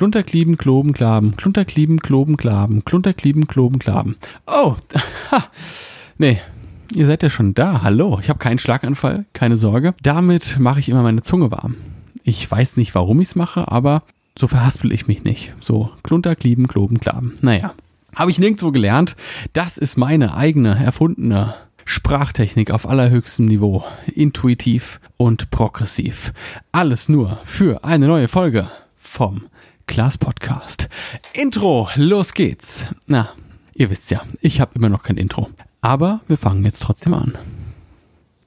Klunterklieben, Kloben, Klaben, Klunterklieben, Kloben, Klaben, Klunterklieben, Kloben, Klaben. Oh, ha, nee, ihr seid ja schon da. Hallo, ich habe keinen Schlaganfall, keine Sorge. Damit mache ich immer meine Zunge warm. Ich weiß nicht, warum ich es mache, aber so verhaspel ich mich nicht. So, Klunterklieben, Kloben, Klaben. Naja, habe ich nirgendwo gelernt. Das ist meine eigene, erfundene Sprachtechnik auf allerhöchstem Niveau. Intuitiv und progressiv. Alles nur für eine neue Folge vom Klaas Podcast. Intro, los geht's. Na, ihr wisst ja, ich habe immer noch kein Intro. Aber wir fangen jetzt trotzdem an.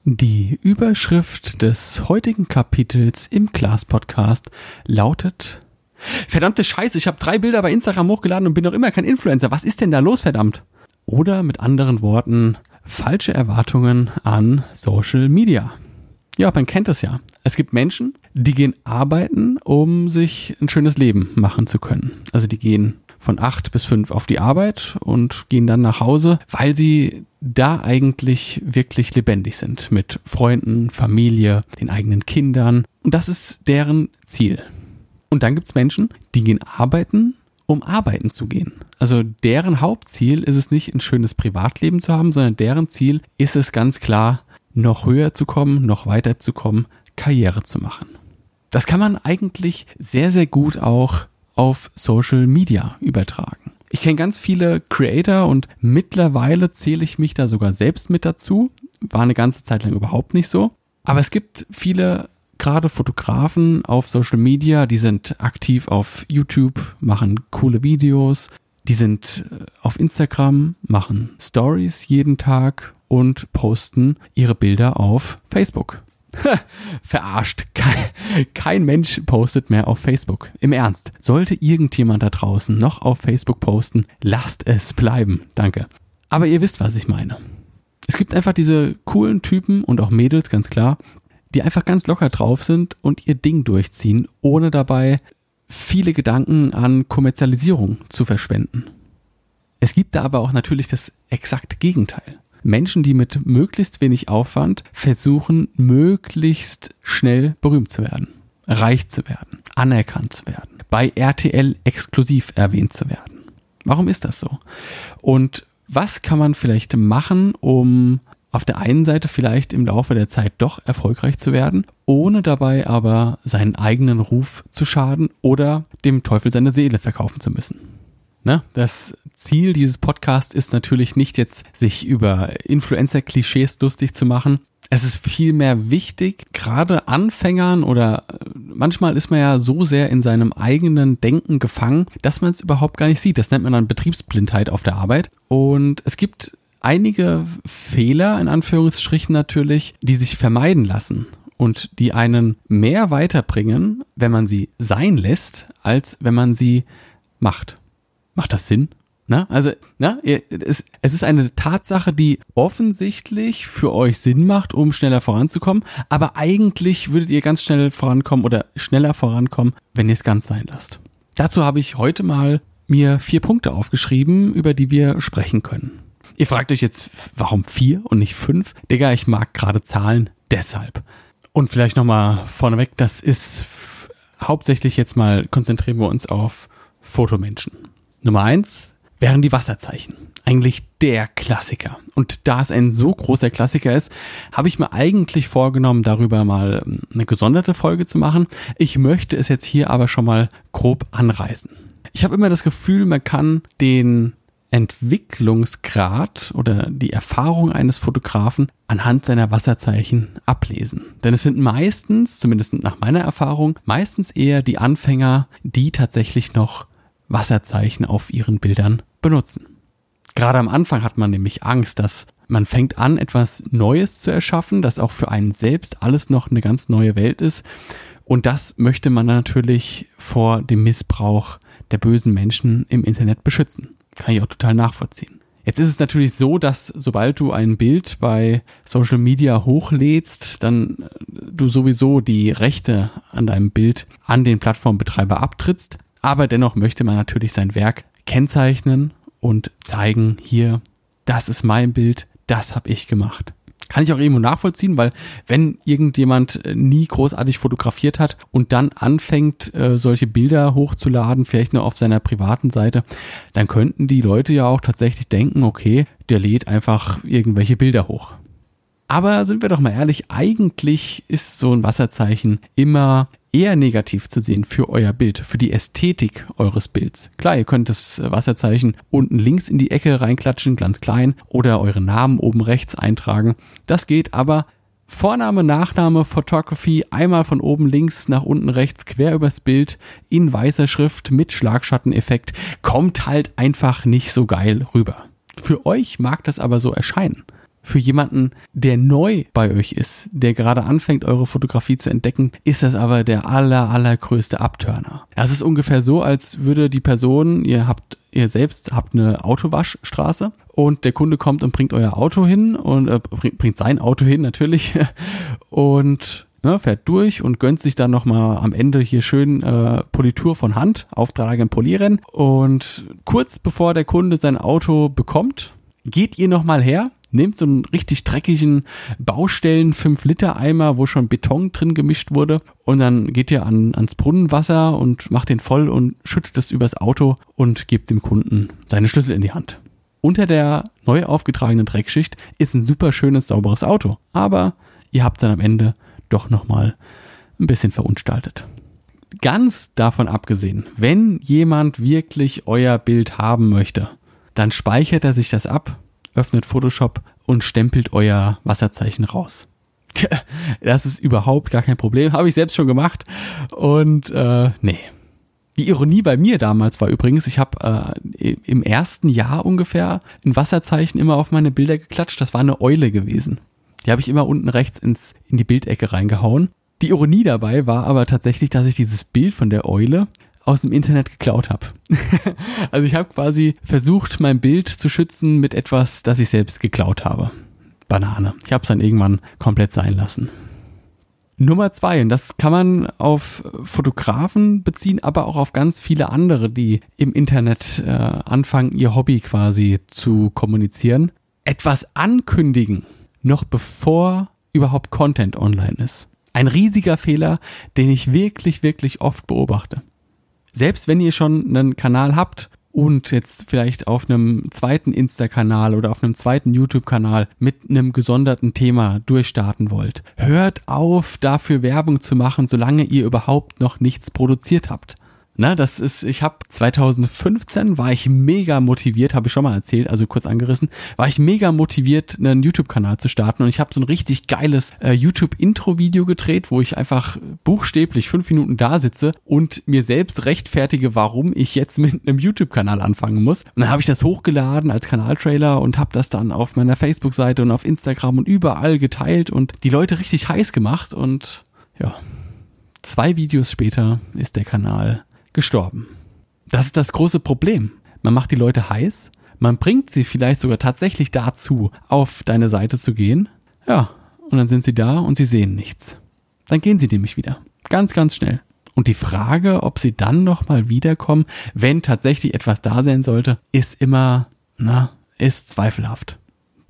Die Überschrift des heutigen Kapitels im Klaas Podcast lautet Verdammte Scheiße, ich habe drei Bilder bei Instagram hochgeladen und bin noch immer kein Influencer. Was ist denn da los, verdammt? Oder mit anderen Worten, falsche Erwartungen an Social Media. Ja, man kennt das ja. Es gibt Menschen, die gehen arbeiten, um sich ein schönes Leben machen zu können. Also die gehen von acht bis fünf auf die Arbeit und gehen dann nach Hause, weil sie da eigentlich wirklich lebendig sind mit Freunden, Familie, den eigenen Kindern. Und das ist deren Ziel. Und dann gibt's Menschen, die gehen arbeiten, um arbeiten zu gehen. Also deren Hauptziel ist es nicht, ein schönes Privatleben zu haben, sondern deren Ziel ist es ganz klar, noch höher zu kommen, noch weiter zu kommen, Karriere zu machen. Das kann man eigentlich sehr, sehr gut auch auf Social Media übertragen. Ich kenne ganz viele Creator und mittlerweile zähle ich mich da sogar selbst mit dazu. War eine ganze Zeit lang überhaupt nicht so. Aber es gibt viele gerade Fotografen auf Social Media, die sind aktiv auf YouTube, machen coole Videos, die sind äh, auf Instagram, machen Stories jeden Tag und posten ihre Bilder auf Facebook. Verarscht. Kein, kein, Mensch postet mehr auf Facebook. Im Ernst. Sollte irgendjemand da draußen noch auf Facebook posten, lasst es bleiben. Danke. Aber ihr wisst, was ich meine. Es gibt einfach diese coolen Typen und auch Mädels, ganz klar, die einfach ganz locker drauf sind und ihr Ding durchziehen, ohne dabei viele Gedanken an Kommerzialisierung zu verschwenden. Es gibt da aber auch natürlich das exakte Gegenteil. Menschen, die mit möglichst wenig Aufwand versuchen, möglichst schnell berühmt zu werden, reich zu werden, anerkannt zu werden, bei RTL exklusiv erwähnt zu werden. Warum ist das so? Und was kann man vielleicht machen, um auf der einen Seite vielleicht im Laufe der Zeit doch erfolgreich zu werden, ohne dabei aber seinen eigenen Ruf zu schaden oder dem Teufel seine Seele verkaufen zu müssen? Ne? Das Ziel dieses Podcasts ist natürlich nicht jetzt, sich über Influencer-Klischees lustig zu machen. Es ist vielmehr wichtig, gerade Anfängern oder äh, manchmal ist man ja so sehr in seinem eigenen Denken gefangen, dass man es überhaupt gar nicht sieht. Das nennt man dann Betriebsblindheit auf der Arbeit. Und es gibt einige Fehler, in Anführungsstrichen natürlich, die sich vermeiden lassen und die einen mehr weiterbringen, wenn man sie sein lässt, als wenn man sie macht. Macht das Sinn? Na, also, na, es, es ist eine Tatsache, die offensichtlich für euch Sinn macht, um schneller voranzukommen, aber eigentlich würdet ihr ganz schnell vorankommen oder schneller vorankommen, wenn ihr es ganz sein lasst. Dazu habe ich heute mal mir vier Punkte aufgeschrieben, über die wir sprechen können. Ihr fragt euch jetzt, warum vier und nicht fünf? Digga, ich mag gerade Zahlen, deshalb. Und vielleicht nochmal vorneweg, das ist hauptsächlich jetzt mal konzentrieren wir uns auf Fotomenschen. Nummer eins wären die Wasserzeichen. Eigentlich der Klassiker. Und da es ein so großer Klassiker ist, habe ich mir eigentlich vorgenommen, darüber mal ähm, eine gesonderte Folge zu machen. Ich möchte es jetzt hier aber schon mal grob anreißen. Ich habe immer das Gefühl, man kann den Entwicklungsgrad oder die Erfahrung eines Fotografen anhand seiner Wasserzeichen ablesen. Denn es sind meistens, zumindest nach meiner Erfahrung, meistens eher die Anfänger, die tatsächlich noch Wasserzeichen auf ihren Bildern benutzen. Gerade am Anfang hat man nämlich Angst, dass man fängt an, etwas Neues zu erschaffen, das auch für einen selbst alles noch eine ganz neue Welt ist. Und das möchte man natürlich vor dem Missbrauch der bösen Menschen im Internet beschützen. Kann ich auch total nachvollziehen. Jetzt ist es natürlich so, dass sobald du ein Bild bei Social Media hochlädst, dann äh, du sowieso die Rechte an deinem Bild an den Plattformbetreiber abtrittst. Aber dennoch möchte man natürlich sein Werk kennzeichnen und zeigen, hier, das ist mein Bild, das habe ich gemacht. Kann ich auch irgendwo nachvollziehen, weil wenn irgendjemand äh, nie großartig fotografiert hat und dann anfängt, äh, solche Bilder hochzuladen, vielleicht nur auf seiner privaten Seite, dann könnten die Leute ja auch tatsächlich denken, okay, der lädt einfach irgendwelche Bilder hoch. Aber sind wir doch mal ehrlich, eigentlich ist so ein Wasserzeichen immer eher negativ zu sehen für euer Bild, für die Ästhetik eures Bilds. Klar, ihr könnt das Wasserzeichen unten links in die Ecke reinklatschen, ganz klein, oder euren Namen oben rechts eintragen. Das geht aber Vorname, Nachname, Photography, einmal von oben links nach unten rechts quer übers Bild in weißer Schrift mit Schlagschatteneffekt kommt halt einfach nicht so geil rüber. Für euch mag das aber so erscheinen für jemanden, der neu bei euch ist, der gerade anfängt, eure Fotografie zu entdecken, ist das aber der aller, allergrößte Abturner. Das ist ungefähr so, als würde die Person, ihr habt, ihr selbst habt eine Autowaschstraße und der Kunde kommt und bringt euer Auto hin und äh, bringt sein Auto hin natürlich und ne, fährt durch und gönnt sich dann nochmal am Ende hier schön äh, Politur von Hand, auftragen, polieren und kurz bevor der Kunde sein Auto bekommt, geht ihr nochmal her nehmt so einen richtig dreckigen Baustellen 5 Liter Eimer, wo schon Beton drin gemischt wurde und dann geht ihr an, ans Brunnenwasser und macht den voll und schüttet es übers Auto und gebt dem Kunden seine Schlüssel in die Hand. Unter der neu aufgetragenen Dreckschicht ist ein super schönes, sauberes Auto, aber ihr habt dann am Ende doch nochmal ein bisschen verunstaltet. Ganz davon abgesehen, wenn jemand wirklich euer Bild haben möchte, dann speichert er sich das ab öffnet Photoshop und stempelt euer Wasserzeichen raus. Das ist überhaupt gar kein Problem. Habe ich selbst schon gemacht. Und äh, nee. Die Ironie bei mir damals war übrigens, ich habe äh, im ersten Jahr ungefähr ein Wasserzeichen immer auf meine Bilder geklatscht. Das war eine Eule gewesen. Die habe ich immer unten rechts ins, in die Bildecke reingehauen. Die Ironie dabei war aber tatsächlich, dass ich dieses Bild von der Eule aus dem Internet geklaut habe. also ich habe quasi versucht, mein Bild zu schützen mit etwas, das ich selbst geklaut habe. Banane. Ich habe es dann irgendwann komplett sein lassen. Nummer zwei, und das kann man auf Fotografen beziehen, aber auch auf ganz viele andere, die im Internet äh, anfangen, ihr Hobby quasi zu kommunizieren. Etwas ankündigen, noch bevor überhaupt Content online ist. Ein riesiger Fehler, den ich wirklich, wirklich oft beobachte selbst wenn ihr schon einen Kanal habt und jetzt vielleicht auf einem zweiten Insta-Kanal oder auf einem zweiten YouTube-Kanal mit einem gesonderten Thema durchstarten wollt, hört auf, dafür Werbung zu machen, solange ihr überhaupt noch nichts produziert habt. Na, das ist, ich habe 2015 war ich mega motiviert, habe ich schon mal erzählt, also kurz angerissen, war ich mega motiviert, einen YouTube-Kanal zu starten und ich habe so ein richtig geiles äh, YouTube-Intro-Video gedreht, wo ich einfach buchstäblich fünf Minuten da sitze und mir selbst rechtfertige, warum ich jetzt mit einem YouTube-Kanal anfangen muss. Und dann habe ich das hochgeladen als Kanaltrailer und habe das dann auf meiner Facebook-Seite und auf Instagram und überall geteilt und die Leute richtig heiß gemacht und ja, zwei Videos später ist der Kanal gestorben. Das ist das große Problem. Man macht die Leute heiß, man bringt sie vielleicht sogar tatsächlich dazu, auf deine Seite zu gehen. Ja, und dann sind sie da und sie sehen nichts. Dann gehen sie nämlich wieder. Ganz, ganz schnell. Und die Frage, ob sie dann nochmal wiederkommen, wenn tatsächlich etwas da sein sollte, ist immer, na, ist zweifelhaft.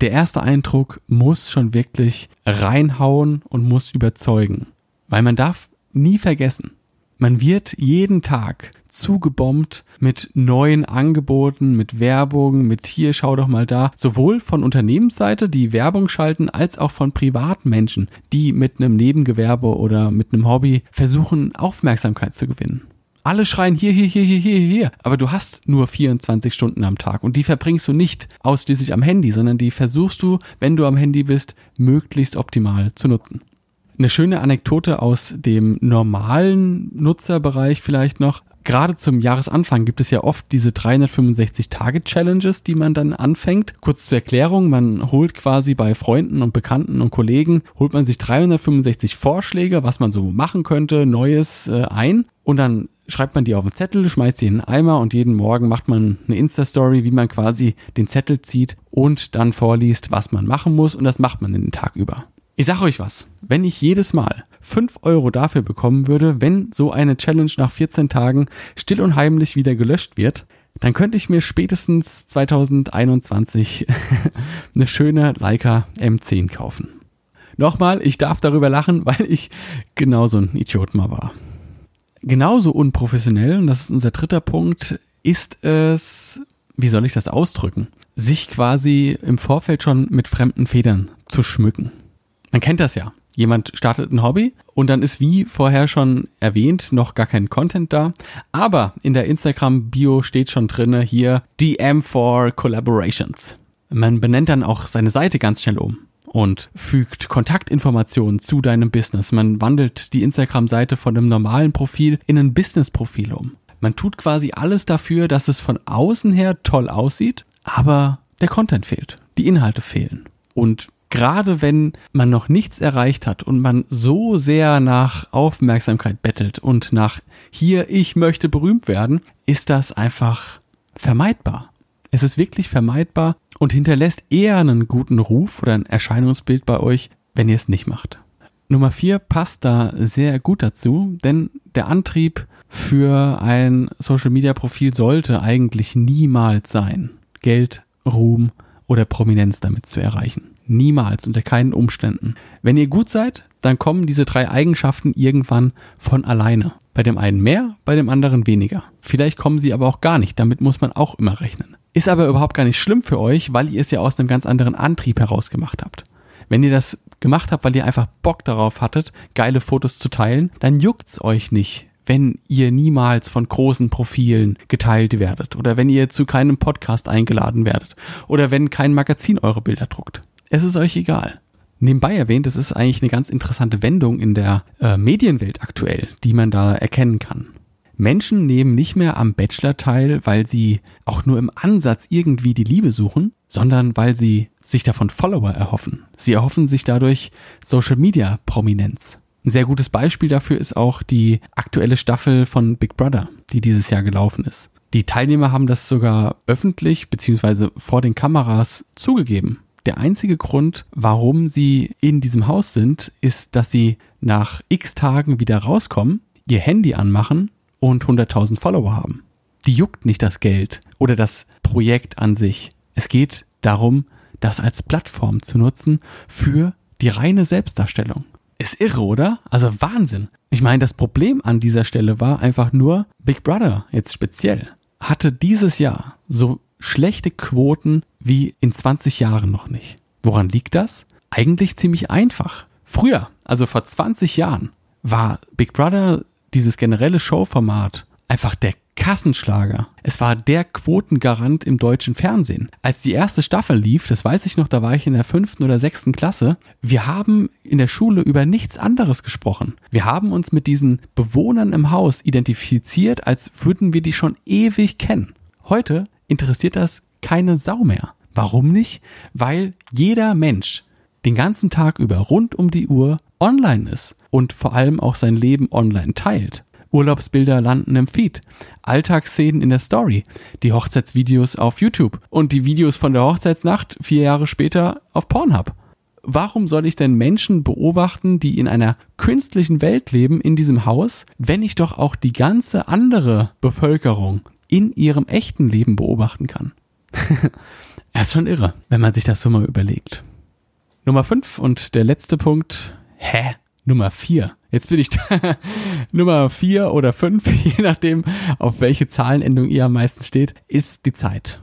Der erste Eindruck muss schon wirklich reinhauen und muss überzeugen. Weil man darf nie vergessen, man wird jeden Tag zugebombt mit neuen Angeboten, mit Werbung, mit hier, schau doch mal da. Sowohl von Unternehmensseite, die Werbung schalten, als auch von Privatmenschen, die mit einem Nebengewerbe oder mit einem Hobby versuchen, Aufmerksamkeit zu gewinnen. Alle schreien hier, hier, hier, hier, hier, hier. Aber du hast nur 24 Stunden am Tag und die verbringst du nicht ausschließlich am Handy, sondern die versuchst du, wenn du am Handy bist, möglichst optimal zu nutzen. Eine schöne Anekdote aus dem normalen Nutzerbereich vielleicht noch. Gerade zum Jahresanfang gibt es ja oft diese 365-Tage-Challenges, die man dann anfängt. Kurz zur Erklärung, man holt quasi bei Freunden und Bekannten und Kollegen, holt man sich 365 Vorschläge, was man so machen könnte, Neues äh, ein und dann schreibt man die auf den Zettel, schmeißt die in einen Eimer und jeden Morgen macht man eine Insta-Story, wie man quasi den Zettel zieht und dann vorliest, was man machen muss und das macht man den Tag über. Ich sag euch was, wenn ich jedes Mal 5 Euro dafür bekommen würde, wenn so eine Challenge nach 14 Tagen still und heimlich wieder gelöscht wird, dann könnte ich mir spätestens 2021 eine schöne Leica M10 kaufen. Nochmal, ich darf darüber lachen, weil ich genauso ein Idiot mal war. Genauso unprofessionell, und das ist unser dritter Punkt, ist es, wie soll ich das ausdrücken, sich quasi im Vorfeld schon mit fremden Federn zu schmücken. Man kennt das ja. Jemand startet ein Hobby und dann ist wie vorher schon erwähnt noch gar kein Content da. Aber in der Instagram-Bio steht schon drinne hier DM for Collaborations. Man benennt dann auch seine Seite ganz schnell um und fügt Kontaktinformationen zu deinem Business. Man wandelt die Instagram-Seite von einem normalen Profil in ein Business-Profil um. Man tut quasi alles dafür, dass es von außen her toll aussieht, aber der Content fehlt, die Inhalte fehlen. Und gerade wenn man noch nichts erreicht hat und man so sehr nach Aufmerksamkeit bettelt und nach hier, ich möchte berühmt werden, ist das einfach vermeidbar. Es ist wirklich vermeidbar und hinterlässt eher einen guten Ruf oder ein Erscheinungsbild bei euch, wenn ihr es nicht macht. Nummer vier passt da sehr gut dazu, denn der Antrieb für ein Social Media Profil sollte eigentlich niemals sein, Geld, Ruhm oder Prominenz damit zu erreichen. Niemals, unter keinen Umständen. Wenn ihr gut seid, dann kommen diese drei Eigenschaften irgendwann von alleine. Bei dem einen mehr, bei dem anderen weniger. Vielleicht kommen sie aber auch gar nicht, damit muss man auch immer rechnen. Ist aber überhaupt gar nicht schlimm für euch, weil ihr es ja aus einem ganz anderen Antrieb heraus gemacht habt. Wenn ihr das gemacht habt, weil ihr einfach Bock darauf hattet, geile Fotos zu teilen, dann juckt's euch nicht, wenn ihr niemals von großen Profilen geteilt werdet oder wenn ihr zu keinem Podcast eingeladen werdet oder wenn kein Magazin eure Bilder druckt. Es ist euch egal. Nebenbei erwähnt, es ist eigentlich eine ganz interessante Wendung in der äh, Medienwelt aktuell, die man da erkennen kann. Menschen nehmen nicht mehr am Bachelor teil, weil sie auch nur im Ansatz irgendwie die Liebe suchen, sondern weil sie sich davon Follower erhoffen. Sie erhoffen sich dadurch Social Media Prominenz. Ein sehr gutes Beispiel dafür ist auch die aktuelle Staffel von Big Brother, die dieses Jahr gelaufen ist. Die Teilnehmer haben das sogar öffentlich bzw. vor den Kameras zugegeben. Der einzige Grund, warum sie in diesem Haus sind, ist, dass sie nach x Tagen wieder rauskommen, ihr Handy anmachen und 100.000 Follower haben. Die juckt nicht das Geld oder das Projekt an sich. Es geht darum, das als Plattform zu nutzen für die reine Selbstdarstellung. Ist irre, oder? Also Wahnsinn. Ich meine, das Problem an dieser Stelle war einfach nur, Big Brother jetzt speziell hatte dieses Jahr so schlechte Quoten wie in 20 Jahren noch nicht. Woran liegt das? Eigentlich ziemlich einfach. Früher, also vor 20 Jahren, war Big Brother dieses generelle Showformat einfach der Kassenschlager. Es war der Quotengarant im deutschen Fernsehen. Als die erste Staffel lief, das weiß ich noch, da war ich in der fünften oder sechsten Klasse, wir haben in der Schule über nichts anderes gesprochen. Wir haben uns mit diesen Bewohnern im Haus identifiziert, als würden wir die schon ewig kennen. Heute interessiert das keine Sau mehr. Warum nicht? Weil jeder Mensch den ganzen Tag über rund um die Uhr online ist und vor allem auch sein Leben online teilt. Urlaubsbilder landen im Feed, Alltagsszenen in der Story, die Hochzeitsvideos auf YouTube und die Videos von der Hochzeitsnacht vier Jahre später auf Pornhub. Warum soll ich denn Menschen beobachten, die in einer künstlichen Welt leben in diesem Haus, wenn ich doch auch die ganze andere Bevölkerung in ihrem echten Leben beobachten kann? Er ist schon irre, wenn man sich das so mal überlegt. Nummer 5 und der letzte Punkt. Hä? Nummer 4. Jetzt bin ich da. Nummer 4 oder 5, je nachdem, auf welche Zahlenendung ihr am meisten steht, ist die Zeit.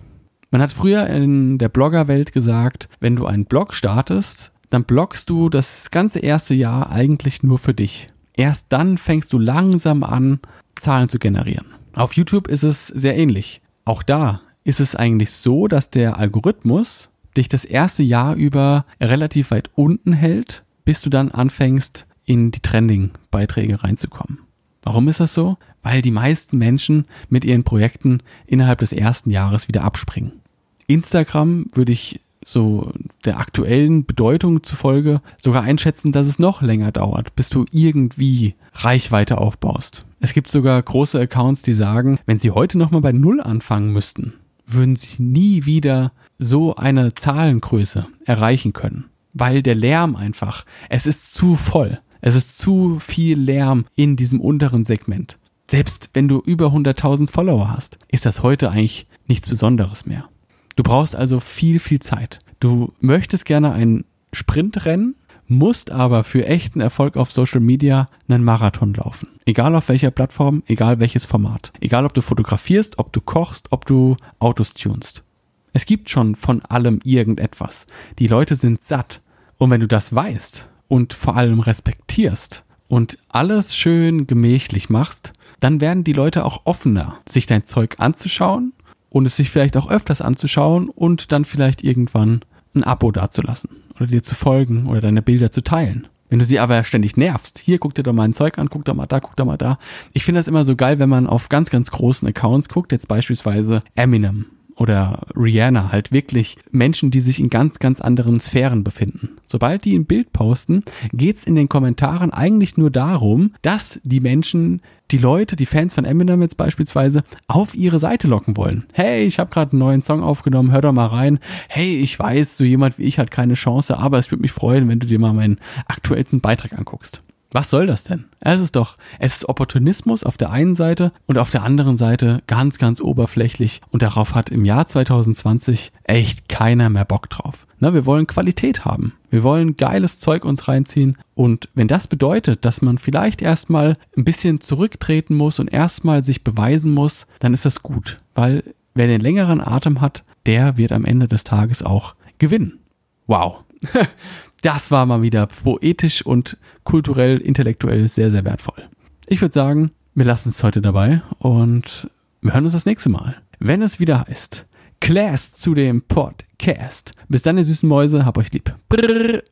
Man hat früher in der Bloggerwelt gesagt, wenn du einen Blog startest, dann bloggst du das ganze erste Jahr eigentlich nur für dich. Erst dann fängst du langsam an, Zahlen zu generieren. Auf YouTube ist es sehr ähnlich. Auch da ist es eigentlich so, dass der Algorithmus dich das erste Jahr über relativ weit unten hält, bis du dann anfängst, in die Trending-Beiträge reinzukommen. Warum ist das so? Weil die meisten Menschen mit ihren Projekten innerhalb des ersten Jahres wieder abspringen. Instagram würde ich so der aktuellen Bedeutung zufolge sogar einschätzen, dass es noch länger dauert, bis du irgendwie Reichweite aufbaust. Es gibt sogar große Accounts, die sagen, wenn sie heute nochmal bei Null anfangen müssten, würden sie nie wieder so eine Zahlengröße erreichen können, weil der Lärm einfach, es ist zu voll. Es ist zu viel Lärm in diesem unteren Segment. Selbst wenn du über 100.000 Follower hast, ist das heute eigentlich nichts Besonderes mehr. Du brauchst also viel, viel Zeit. Du möchtest gerne einen Sprint rennen, musst aber für echten Erfolg auf Social Media einen Marathon laufen. Egal auf welcher Plattform, egal welches Format. Egal ob du fotografierst, ob du kochst, ob du Autos tunst. Es gibt schon von allem irgendetwas. Die Leute sind satt. Und wenn du das weißt und vor allem respektierst und alles schön gemächlich machst, dann werden die Leute auch offener, sich dein Zeug anzuschauen und es sich vielleicht auch öfters anzuschauen und dann vielleicht irgendwann ein Abo dazulassen oder dir zu folgen oder deine Bilder zu teilen. Wenn du sie aber ständig nervst, hier guck dir doch mal ein Zeug an, guck doch mal da, guck doch mal da. Ich finde das immer so geil, wenn man auf ganz, ganz großen Accounts guckt, jetzt beispielsweise Eminem oder Rihanna, halt wirklich Menschen, die sich in ganz, ganz anderen Sphären befinden. Sobald die ein Bild posten, geht's in den Kommentaren eigentlich nur darum, dass die Menschen die Leute, die Fans von Eminem jetzt beispielsweise, auf ihre Seite locken wollen. Hey, ich habe gerade einen neuen Song aufgenommen, hör doch mal rein. Hey, ich weiß, so jemand wie ich hat keine Chance, aber es würde mich freuen, wenn du dir mal meinen aktuellsten Beitrag anguckst. Was soll das denn? Es ist doch, es ist Opportunismus auf der einen Seite und auf der anderen Seite ganz, ganz oberflächlich und darauf hat im Jahr 2020 echt keiner mehr Bock drauf. Na, wir wollen Qualität haben. Wir wollen geiles Zeug uns reinziehen und wenn das bedeutet, dass man vielleicht erstmal ein bisschen zurücktreten muss und erstmal sich beweisen muss, dann ist das gut, weil wer den längeren Atem hat, der wird am Ende des Tages auch gewinnen. Wow. Das war mal wieder poetisch und kulturell, intellektuell sehr, sehr wertvoll. Ich würde sagen, wir lassen es heute dabei und wir hören uns das nächste Mal. Wenn es wieder heißt, Class zu dem Podcast. Bis dann, ihr süßen Mäuse, hab euch lieb. Brrr.